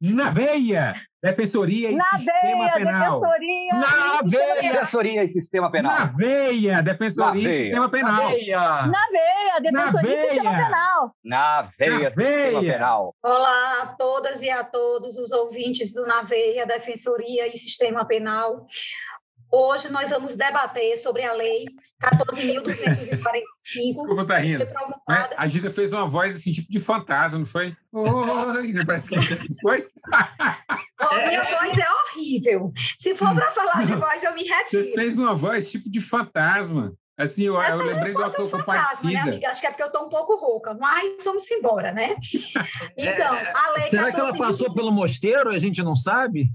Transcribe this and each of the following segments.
Na veia! Defensoria e Na Sistema veia, Penal. defensoria. Na veia! Defensoria e Sistema Penal. Na veia! Defensoria Na e veia. Sistema Penal. Na veia. Na veia, defensoria veia. e sistema penal. Na veia, Na Sistema veia. Penal. Olá a todas e a todos os ouvintes do Naveia, Defensoria e Sistema Penal. Hoje nós vamos debater sobre a Lei 14.245, Desculpa, tá rindo. Né? A Gida fez uma voz assim, tipo de fantasma, não foi? Oi, parece que foi. Ó, minha voz é horrível. Se for para falar de voz, eu me Você retiro. fez uma voz tipo de fantasma. Assim, eu, Essa eu lembrei de uma é um coisa fantasma, né, amiga? Acho que é porque eu estou um pouco rouca, mas vamos embora, né? Então, a Lei Será que ela 14.245 passou pelo mosteiro? A gente não sabe?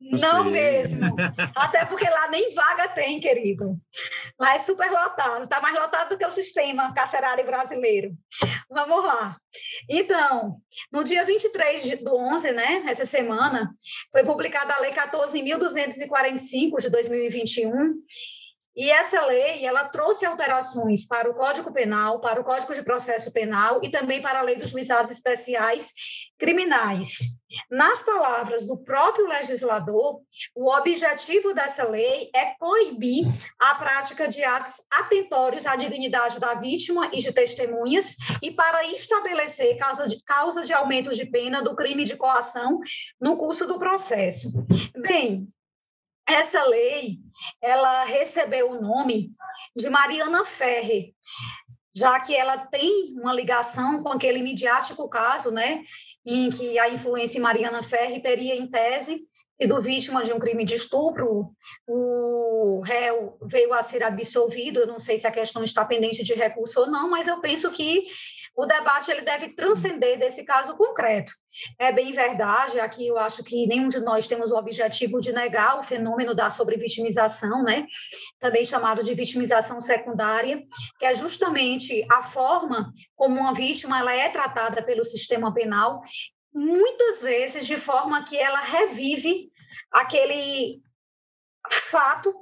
Não mesmo. Até porque lá nem vaga tem, querido. Lá é super lotado. Está mais lotado do que o sistema carcerário brasileiro. Vamos lá. Então, no dia 23 de- do 11, né, essa semana, foi publicada a Lei 14.245 de 2021. E essa lei, ela trouxe alterações para o Código Penal, para o Código de Processo Penal e também para a Lei dos Juizados Especiais Criminais. Nas palavras do próprio legislador, o objetivo dessa lei é coibir a prática de atos atentórios à dignidade da vítima e de testemunhas e para estabelecer causa de, causa de aumento de pena do crime de coação no curso do processo. Bem, essa lei, ela recebeu o nome de Mariana Ferrer, já que ela tem uma ligação com aquele midiático caso, né, em que a influência Mariana Ferri teria, em tese, sido vítima de um crime de estupro. O réu veio a ser absolvido, eu não sei se a questão está pendente de recurso ou não, mas eu penso que o debate ele deve transcender desse caso concreto. É bem verdade, aqui eu acho que nenhum de nós temos o objetivo de negar o fenômeno da sobrevitimização, né? também chamado de vitimização secundária, que é justamente a forma como uma vítima ela é tratada pelo sistema penal, muitas vezes de forma que ela revive aquele fato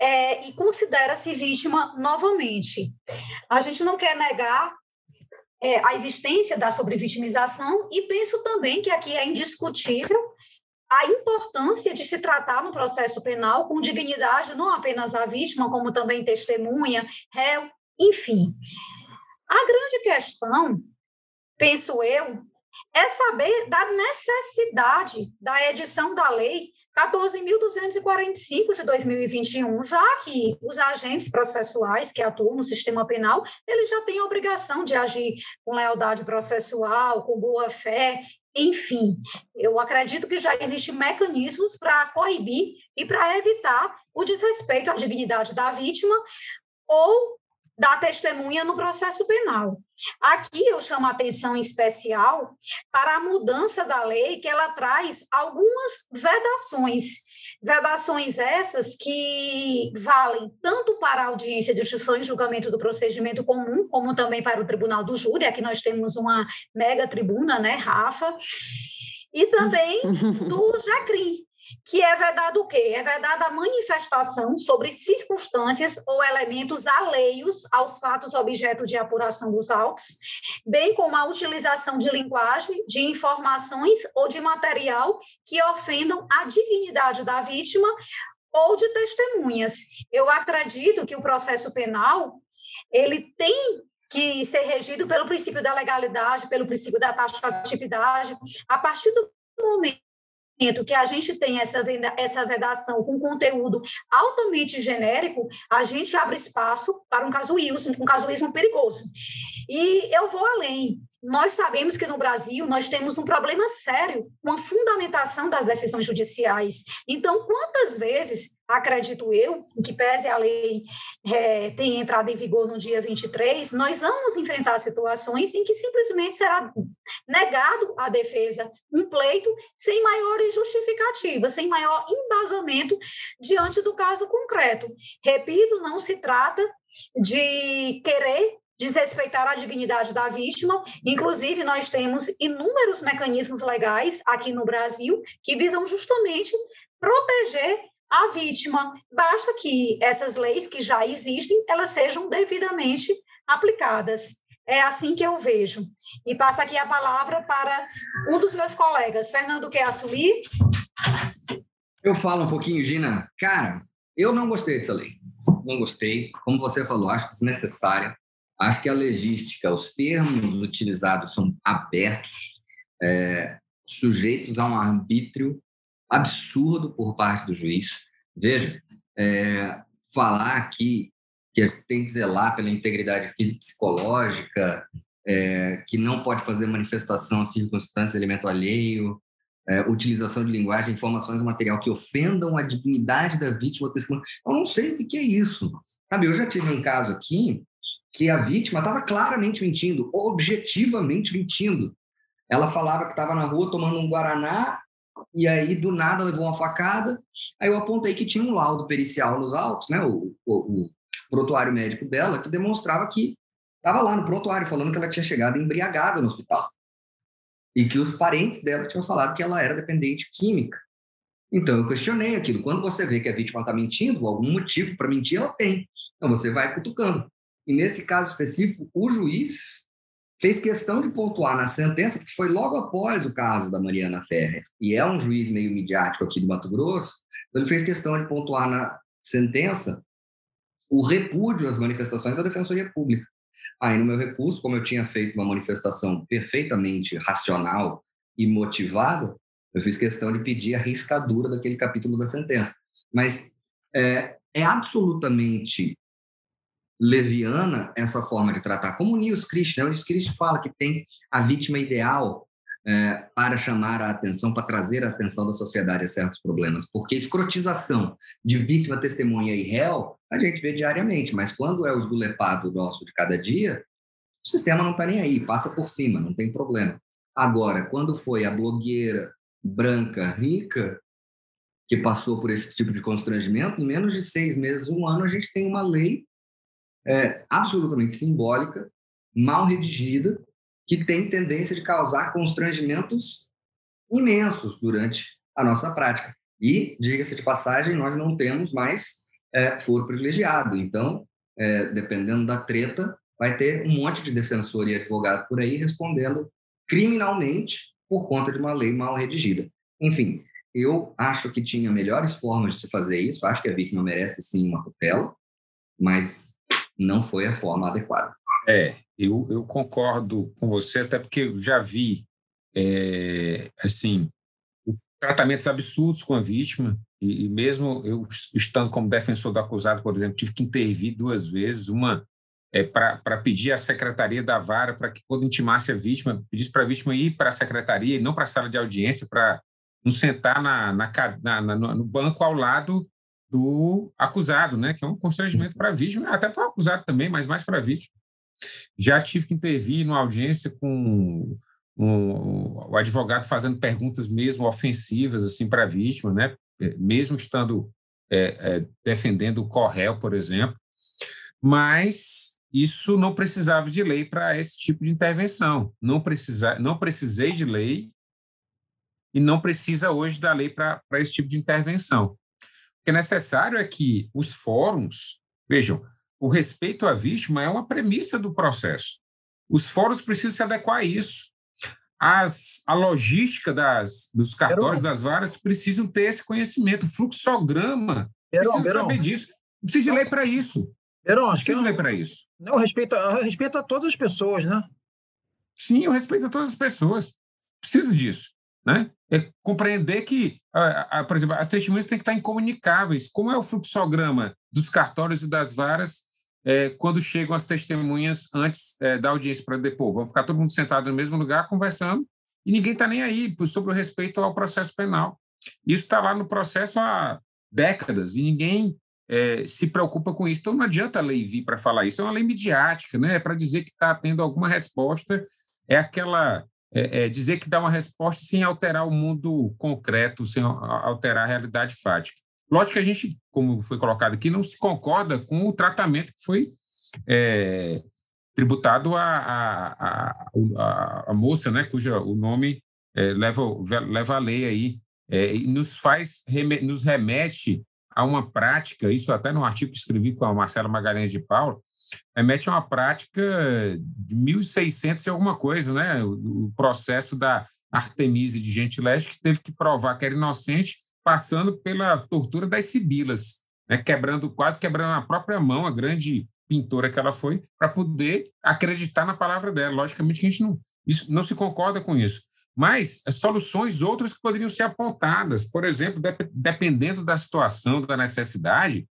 é, e considera-se vítima novamente. A gente não quer negar é, a existência da sobrevitimização e penso também que aqui é indiscutível a importância de se tratar no processo penal com dignidade não apenas a vítima, como também testemunha, réu, enfim. A grande questão, penso eu, é saber da necessidade da edição da lei 14.245 de 2021, já que os agentes processuais que atuam no sistema penal, eles já têm a obrigação de agir com lealdade processual, com boa fé, enfim. Eu acredito que já existem mecanismos para coibir e para evitar o desrespeito à dignidade da vítima ou da testemunha no processo penal. Aqui eu chamo a atenção especial para a mudança da lei, que ela traz algumas vedações. Vedações essas que valem tanto para a audiência de instrução e julgamento do procedimento comum, como também para o tribunal do júri. Aqui nós temos uma mega tribuna, né, Rafa? E também do JACRIM, que é vedado o quê? É vedada a manifestação sobre circunstâncias ou elementos alheios aos fatos objeto de apuração dos autos, bem como a utilização de linguagem, de informações ou de material que ofendam a dignidade da vítima ou de testemunhas. Eu acredito que o processo penal, ele tem que ser regido pelo princípio da legalidade, pelo princípio da taxatividade, a partir do momento que a gente tem essa, essa vedação com conteúdo altamente genérico, a gente abre espaço para um casuísmo, um casuísmo perigoso. E eu vou além. Nós sabemos que no Brasil nós temos um problema sério com a fundamentação das decisões judiciais. Então, quantas vezes, acredito eu, que pese a lei é, tenha entrado em vigor no dia 23, nós vamos enfrentar situações em que simplesmente será negado à defesa um pleito sem maiores justificativas, sem maior embasamento diante do caso concreto. Repito, não se trata de querer desrespeitar a dignidade da vítima. Inclusive, nós temos inúmeros mecanismos legais aqui no Brasil que visam justamente proteger a vítima. Basta que essas leis que já existem, elas sejam devidamente aplicadas. É assim que eu vejo. E passo aqui a palavra para um dos meus colegas. Fernando, quer assumir? Eu falo um pouquinho, Gina. Cara, eu não gostei dessa lei. Não gostei. Como você falou, acho desnecessária. Acho que a legística, os termos utilizados são abertos, é, sujeitos a um arbítrio absurdo por parte do juiz. Veja, é, falar aqui que tem que zelar pela integridade física e psicológica, é, que não pode fazer manifestação a circunstâncias elemento alheio, é, utilização de linguagem, informações ou material que ofendam a dignidade da vítima ou. Eu não sei o que é isso. Sabe, eu já tive um caso aqui que a vítima estava claramente mentindo, objetivamente mentindo. Ela falava que estava na rua tomando um guaraná e aí do nada levou uma facada. Aí eu apontei que tinha um laudo pericial nos autos, né, o, o, o prontuário médico dela, que demonstrava que estava lá no prontuário falando que ela tinha chegado embriagada no hospital e que os parentes dela tinham falado que ela era dependente química. Então eu questionei aquilo. Quando você vê que a vítima está mentindo, algum motivo para mentir ela tem. Então você vai cutucando. E nesse caso específico, o juiz fez questão de pontuar na sentença, que foi logo após o caso da Mariana Ferrer, e é um juiz meio midiático aqui do Mato Grosso, então ele fez questão de pontuar na sentença o repúdio às manifestações da Defensoria Pública. Aí, no meu recurso, como eu tinha feito uma manifestação perfeitamente racional e motivada, eu fiz questão de pedir a riscadura daquele capítulo da sentença. Mas é, é absolutamente leviana essa forma de tratar, como o Niels Christ, né? o Niels Christ fala que tem a vítima ideal é, para chamar a atenção, para trazer a atenção da sociedade a certos problemas, porque escrotização de vítima, testemunha e réu a gente vê diariamente, mas quando é o esgulepado nosso de cada dia, o sistema não está nem aí, passa por cima, não tem problema. Agora, quando foi a blogueira branca, rica, que passou por esse tipo de constrangimento, em menos de seis meses, um ano, a gente tem uma lei é, absolutamente simbólica, mal redigida, que tem tendência de causar constrangimentos imensos durante a nossa prática. E, diga-se de passagem, nós não temos mais é, foro privilegiado. Então, é, dependendo da treta, vai ter um monte de defensor e advogado por aí respondendo criminalmente por conta de uma lei mal redigida. Enfim, eu acho que tinha melhores formas de se fazer isso, acho que a vítima merece sim uma tutela, mas não foi a forma adequada. É, eu, eu concordo com você, até porque eu já vi, é, assim, tratamentos absurdos com a vítima, e, e, mesmo eu estando como defensor do acusado, por exemplo, tive que intervir duas vezes, uma é, para pedir à secretaria da vara para que, quando intimasse a vítima, pedisse para a vítima ir para a secretaria e não para a sala de audiência, para não sentar na, na, na, no banco ao lado do acusado, né? que é um constrangimento para a vítima, até para o acusado também, mas mais para a vítima. Já tive que intervir numa audiência com um, o advogado fazendo perguntas mesmo ofensivas assim para a vítima, né? mesmo estando é, é, defendendo o Correio, por exemplo, mas isso não precisava de lei para esse tipo de intervenção. Não, precisa, não precisei de lei e não precisa hoje da lei para esse tipo de intervenção que é necessário é que os fóruns, vejam, o respeito à vítima é uma premissa do processo. Os fóruns precisam se adequar a isso. As, a logística das, dos cartórios, das varas, precisam ter esse conhecimento. O fluxograma Verão, precisa Verão. saber disso. Precisa de lei para isso. Verão, acho precisa que de lei para isso. Não, respeito, respeito a todas as pessoas, né? Sim, eu respeito a todas as pessoas. Precisa disso né? É compreender que, por exemplo, as testemunhas têm que estar incomunicáveis. Como é o fluxograma dos cartórios e das varas é, quando chegam as testemunhas antes é, da audiência para depor. Vão ficar todo mundo sentado no mesmo lugar conversando e ninguém está nem aí sobre o respeito ao processo penal. Isso está lá no processo há décadas e ninguém é, se preocupa com isso. Então não adianta a lei vir para falar isso, é uma lei midiática, né? É para dizer que está tendo alguma resposta, é aquela. É, é dizer que dá uma resposta sem alterar o mundo concreto, sem alterar a realidade fática. Lógico que a gente, como foi colocado aqui, não se concorda com o tratamento que foi é, tributado à moça, né, cujo o nome é, leva, leva a lei aí, é, e nos faz, nos remete a uma prática, isso até no artigo que escrevi com a Marcela Magalhães de Paula, remete a uma prática de 1600 e alguma coisa, né? O, processo da Artemise de Gentileste, que teve que provar que era inocente, passando pela tortura das sibilas, né? quebrando, quase quebrando a própria mão, a grande pintora que ela foi, para poder acreditar na palavra dela. Logicamente que a gente não, isso, não se concorda com isso mas soluções outras que poderiam ser apontadas. Por exemplo, dependendo da situação, da necessidade,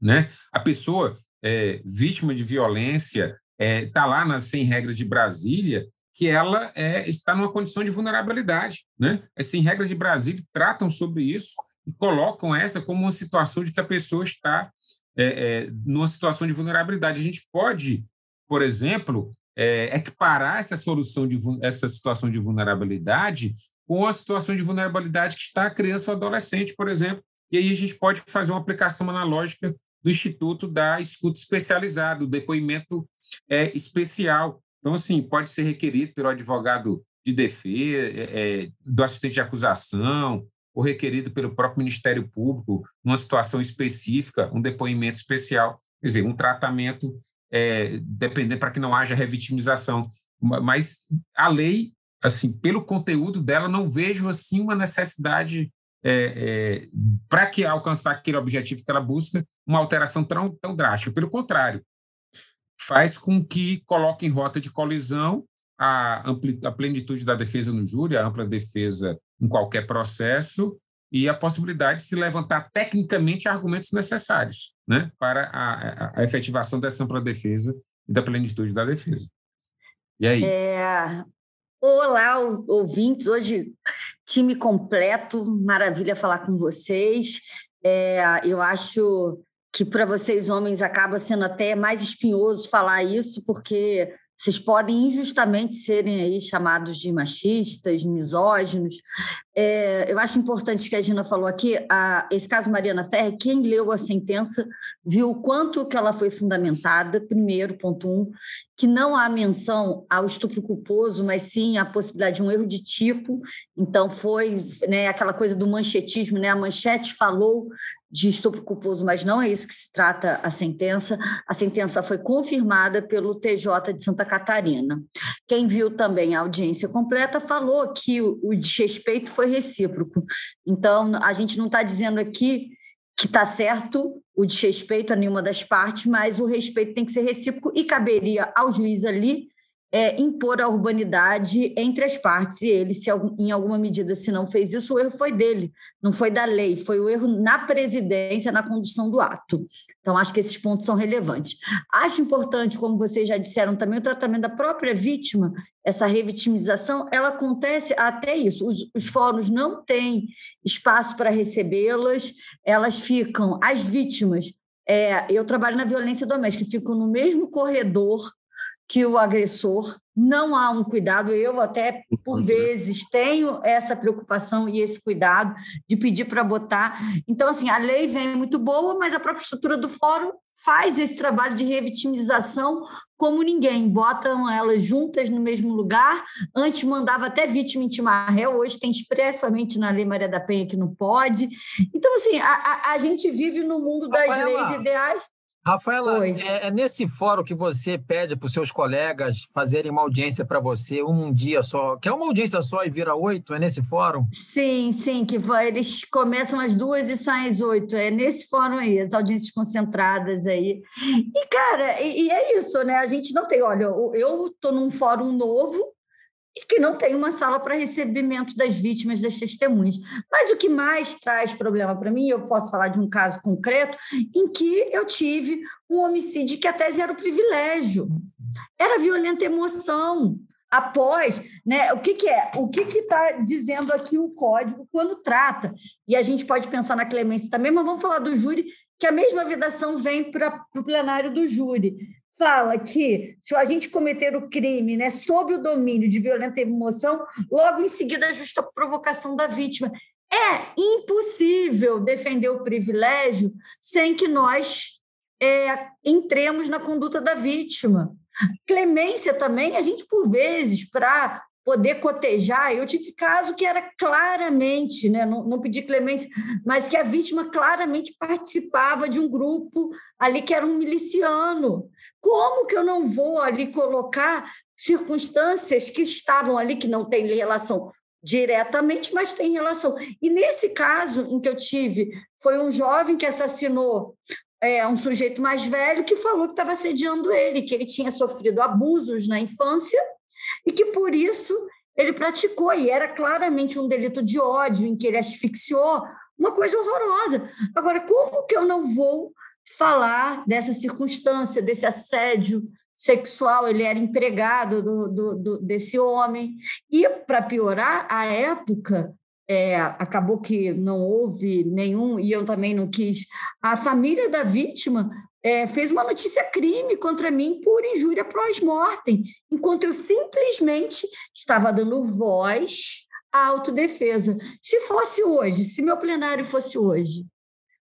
né, a pessoa é, vítima de violência está é, tá lá nas 100 regras de Brasília, que ela é, está numa condição de vulnerabilidade. Né? As 100 regras de Brasília tratam sobre isso e colocam essa como uma situação de que a pessoa está é, é, numa situação de vulnerabilidade. A gente pode, por exemplo, é, equiparar essa solução de essa situação de vulnerabilidade com a situação de vulnerabilidade que está a criança ou adolescente, por exemplo. E aí a gente pode fazer uma aplicação analógica do Instituto da Escuta Especializada, o depoimento é, especial. Então, assim, pode ser requerido pelo advogado de defesa, é, é, do assistente de acusação, ou requerido pelo próprio Ministério Público, numa situação específica, um depoimento especial, quer dizer, um tratamento é, dependendo para que não haja revitimização. Mas a lei, assim, pelo conteúdo dela, não vejo assim uma necessidade é, é, para que alcançar aquele objetivo que ela busca, uma alteração tão, tão drástica. Pelo contrário, faz com que coloque em rota de colisão a, a plenitude da defesa no júri, a ampla defesa em qualquer processo e a possibilidade de se levantar tecnicamente argumentos necessários né, para a, a, a efetivação dessa ampla defesa e da plenitude da defesa. E aí? É... Olá, ouvintes. Hoje, time completo. Maravilha falar com vocês. É, eu acho que para vocês, homens, acaba sendo até mais espinhoso falar isso, porque vocês podem injustamente serem aí chamados de machistas, misóginos. É, eu acho importante que a Gina falou aqui, a, esse caso Mariana Ferre, quem leu a sentença viu o quanto que ela foi fundamentada, primeiro, ponto um, que não há menção ao estupro culposo, mas sim a possibilidade de um erro de tipo. Então, foi né, aquela coisa do manchetismo, né? a manchete falou de estupro culposo, mas não é isso que se trata a sentença. A sentença foi confirmada pelo TJ de Santa Catarina. Quem viu também a audiência completa falou que o desrespeito foi recíproco. Então, a gente não está dizendo aqui que está certo o desrespeito a nenhuma das partes, mas o respeito tem que ser recíproco e caberia ao juiz ali é, impor a urbanidade entre as partes. E ele, se em alguma medida, se não fez isso, o erro foi dele, não foi da lei, foi o erro na presidência, na condução do ato. Então, acho que esses pontos são relevantes. Acho importante, como vocês já disseram também, o tratamento da própria vítima, essa revitimização, ela acontece até isso. Os, os fóruns não têm espaço para recebê-las, elas ficam, as vítimas. É, eu trabalho na violência doméstica, ficam no mesmo corredor que o agressor, não há um cuidado. Eu, até por vezes, tenho essa preocupação e esse cuidado de pedir para botar. Então, assim, a lei vem muito boa, mas a própria estrutura do fórum faz esse trabalho de revitimização como ninguém. Botam elas juntas no mesmo lugar. Antes mandava até vítima intimar réu, hoje tem expressamente na Lei Maria da Penha que não pode. Então, assim, a, a, a gente vive no mundo das Rafaela, leis ideais. Rafaela, é, é, nesse fórum que você pede para os seus colegas fazerem uma audiência para você um dia só, que é uma audiência só e vira oito? É nesse fórum? Sim, sim, que eles começam às duas e saem às oito. É nesse fórum aí, as audiências concentradas aí. E, cara, e, e é isso, né? A gente não tem, olha, eu estou num fórum novo, e que não tem uma sala para recebimento das vítimas, das testemunhas. Mas o que mais traz problema para mim, eu posso falar de um caso concreto em que eu tive um homicídio que até era o privilégio. Era violenta emoção. Após, né? O que, que é? O que está dizendo aqui o código quando trata? E a gente pode pensar na clemência também, mas vamos falar do júri, que a mesma vedação vem para o plenário do júri fala que se a gente cometer o crime né, sob o domínio de violenta emoção, logo em seguida a justa provocação da vítima. É impossível defender o privilégio sem que nós é, entremos na conduta da vítima. Clemência também, a gente, por vezes, para poder cotejar. Eu tive caso que era claramente, né, não, não pedi clemência, mas que a vítima claramente participava de um grupo ali que era um miliciano. Como que eu não vou ali colocar circunstâncias que estavam ali que não têm relação diretamente, mas tem relação. E nesse caso em que eu tive, foi um jovem que assassinou é, um sujeito mais velho que falou que estava assediando ele, que ele tinha sofrido abusos na infância e que por isso ele praticou, e era claramente um delito de ódio, em que ele asfixiou, uma coisa horrorosa. Agora, como que eu não vou falar dessa circunstância, desse assédio sexual? Ele era empregado do, do, do desse homem. E, para piorar, a época, é, acabou que não houve nenhum, e eu também não quis, a família da vítima é, fez uma notícia crime contra mim por injúria pós-mortem, enquanto eu simplesmente estava dando voz à autodefesa. Se fosse hoje, se meu plenário fosse hoje,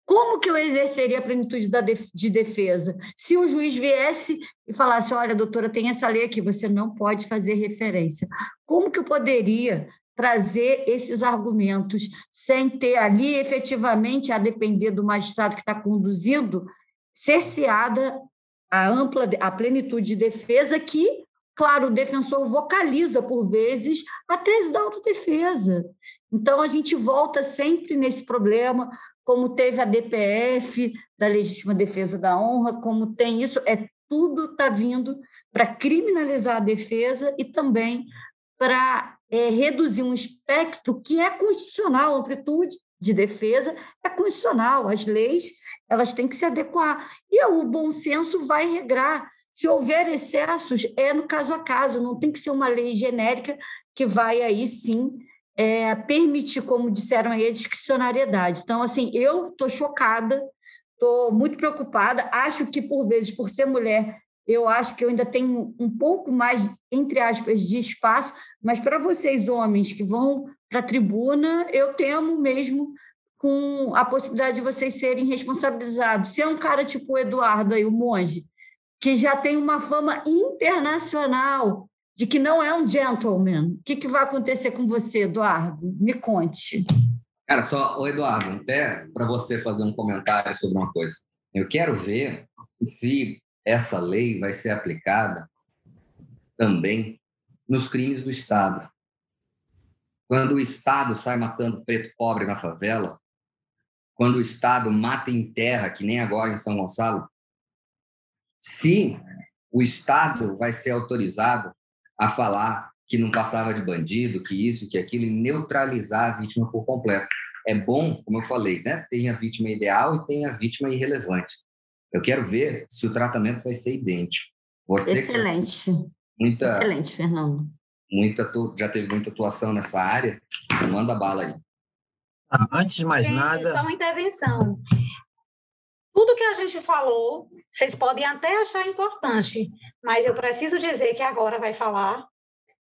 como que eu exerceria a plenitude de defesa? Se um juiz viesse e falasse, olha, doutora, tem essa lei aqui, você não pode fazer referência. Como que eu poderia trazer esses argumentos sem ter ali efetivamente, a depender do magistrado que está conduzindo, cerceada a ampla a plenitude de defesa que, claro, o defensor vocaliza por vezes a tese da autodefesa. Então a gente volta sempre nesse problema, como teve a DPF da legítima defesa da honra, como tem isso, é tudo está vindo para criminalizar a defesa e também para é, reduzir um espectro que é constitucional, amplitude de defesa é constitucional. As leis elas têm que se adequar. E o bom senso vai regrar. Se houver excessos, é no caso a caso, não tem que ser uma lei genérica que vai aí sim é, permitir, como disseram aí, a discricionariedade. Então, assim, eu estou chocada, estou muito preocupada, acho que, por vezes, por ser mulher, eu acho que eu ainda tenho um pouco mais, entre aspas, de espaço, mas para vocês, homens, que vão para a tribuna, eu temo mesmo com a possibilidade de vocês serem responsabilizados. Se é um cara tipo o Eduardo aí, o monge, que já tem uma fama internacional de que não é um gentleman, o que, que vai acontecer com você, Eduardo? Me conte. Cara, só, o Eduardo, até para você fazer um comentário sobre uma coisa. Eu quero ver se essa lei vai ser aplicada também nos crimes do Estado. Quando o Estado sai matando preto pobre na favela, quando o Estado mata em terra, que nem agora em São Gonçalo, se o Estado vai ser autorizado a falar que não passava de bandido, que isso, que aquilo, e neutralizar a vítima por completo. É bom, como eu falei, né? tem a vítima ideal e tem a vítima irrelevante. Eu quero ver se o tratamento vai ser idêntico. Você Excelente. Muita, Excelente, Fernando. Muita, já teve muita atuação nessa área, manda bala aí. Ah, antes de mais gente, nada. Só uma intervenção. Tudo que a gente falou, vocês podem até achar importante, mas eu preciso dizer que agora vai falar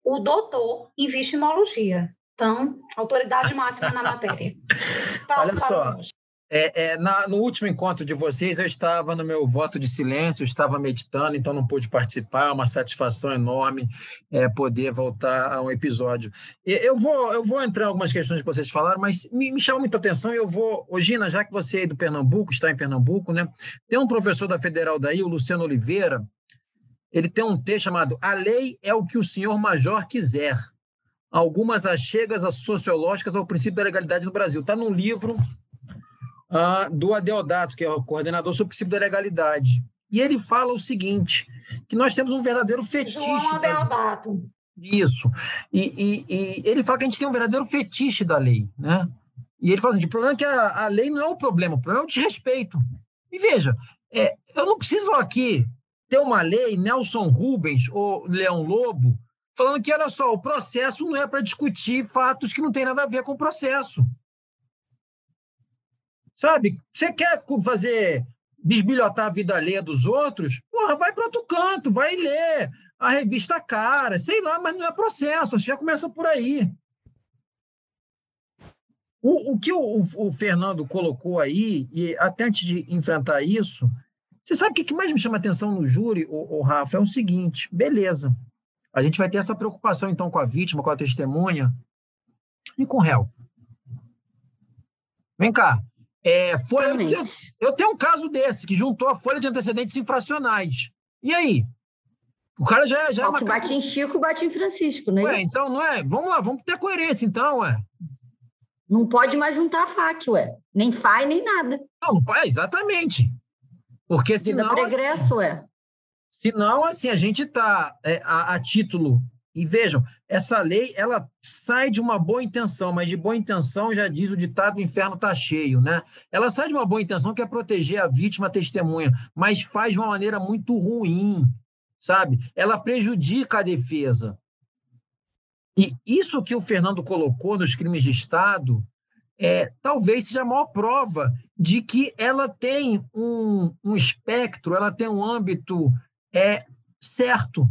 o doutor em vistimologia. Então, autoridade máxima na matéria. Passo Olha só, é, é, na, no último encontro de vocês, eu estava no meu voto de silêncio, estava meditando, então não pude participar. Uma satisfação enorme é, poder voltar a um episódio. Eu vou, eu vou entrar em algumas questões que vocês falaram, mas me, me chama muita atenção. Eu vou, ô Gina, já que você é do Pernambuco, está em Pernambuco, né? Tem um professor da Federal daí, o Luciano Oliveira. Ele tem um texto chamado A Lei é o que o senhor Major quiser. Algumas achegas sociológicas ao princípio da legalidade no Brasil. Está num livro uh, do Adeodato, que é o coordenador sobre o princípio da legalidade. E ele fala o seguinte, que nós temos um verdadeiro fetiche... João Adeodato. Isso. E, e, e, ele fala que a gente tem um verdadeiro fetiche da lei, né? E ele fala assim, o problema é que a, a lei não é o problema, o problema é o desrespeito. E veja, é, eu não preciso aqui ter uma lei, Nelson Rubens ou Leão Lobo, falando que, olha só, o processo não é para discutir fatos que não tem nada a ver com o processo. Sabe? Você quer fazer bisbilhotar a vida alheia dos outros? Porra, vai para outro canto, vai ler a revista Cara, sei lá, mas não é processo, acho que já começa por aí. O, o que o, o, Fernando colocou aí, e até antes de enfrentar isso, você sabe o que, que mais me chama atenção no júri, o, o Rafa, é o seguinte: beleza, a gente vai ter essa preocupação então com a vítima, com a testemunha e com o réu. Vem cá. É, folha, eu, eu tenho um caso desse, que juntou a folha de antecedentes infracionais. E aí? O cara já, já é. que bate em Chico, bate em Francisco, né? Ué, então, não é? Vamos lá, vamos ter coerência, então, ué. Não pode mais juntar a faca, ué. Nem faz, nem nada. Não, pode, exatamente. Porque senão. Vida pregresso, assim, ué. Senão, assim, a gente está é, a, a, título. E vejam, essa lei ela sai de uma boa intenção, mas de boa intenção já diz o ditado: o inferno está cheio, né? Ela sai de uma boa intenção que é proteger a vítima, a testemunha, mas faz de uma maneira muito ruim sabe? Ela prejudica a defesa. E isso que o Fernando colocou nos crimes de Estado é, talvez seja a maior prova de que ela tem um, um espectro, ela tem um âmbito é, certo.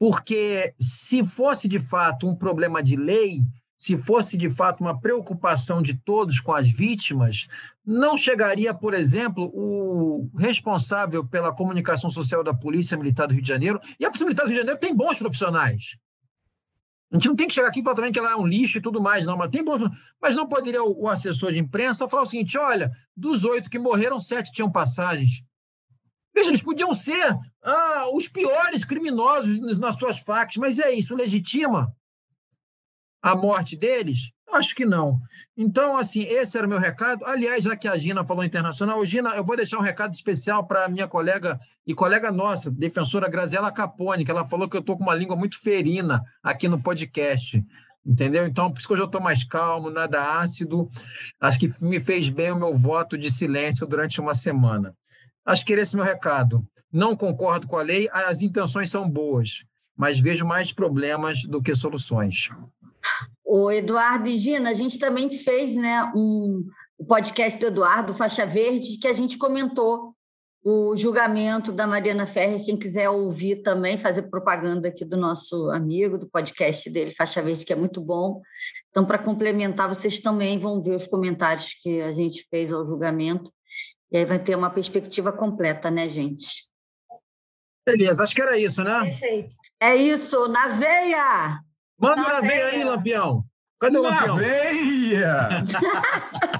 Porque se fosse de fato um problema de lei, se fosse de fato uma preocupação de todos com as vítimas, não chegaria, por exemplo, o responsável pela comunicação social da Polícia Militar do Rio de Janeiro, e a Polícia Militar do Rio de Janeiro tem bons profissionais. A gente não tem que chegar aqui e falar também que ela é um lixo e tudo mais, não, mas tem bons. Mas não poderia o, assessor de imprensa falar o seguinte: olha, dos oito que morreram, sete tinham passagens. Veja, eles podiam ser ah, os piores criminosos nas suas facas, mas é isso, legitima a morte deles? Acho que não. Então, assim, esse era o meu recado. Aliás, já que a Gina falou internacional, Gina, eu vou deixar um recado especial para a minha colega e colega nossa, defensora Graziela Capone, que ela falou que eu estou com uma língua muito ferina aqui no podcast. Entendeu? Então, por isso que hoje eu estou mais calmo, nada ácido. Acho que me fez bem o meu voto de silêncio durante uma semana. Acho que esse é o meu recado. Não concordo com a lei, as intenções são boas, mas vejo mais problemas do que soluções. O Eduardo e Gina, a gente também fez né, um podcast do Eduardo, Faixa Verde, que a gente comentou o julgamento da Mariana Ferrer. Quem quiser ouvir também, fazer propaganda aqui do nosso amigo, do podcast dele, Faixa Verde, que é muito bom. Então, para complementar, vocês também vão ver os comentários que a gente fez ao julgamento. E aí vai ter uma perspectiva completa, né, gente? Beleza, acho que era isso, né? Perfeito. É isso, na veia! Manda na veia aí, Lampião. Cadê o Na Lampião? veia!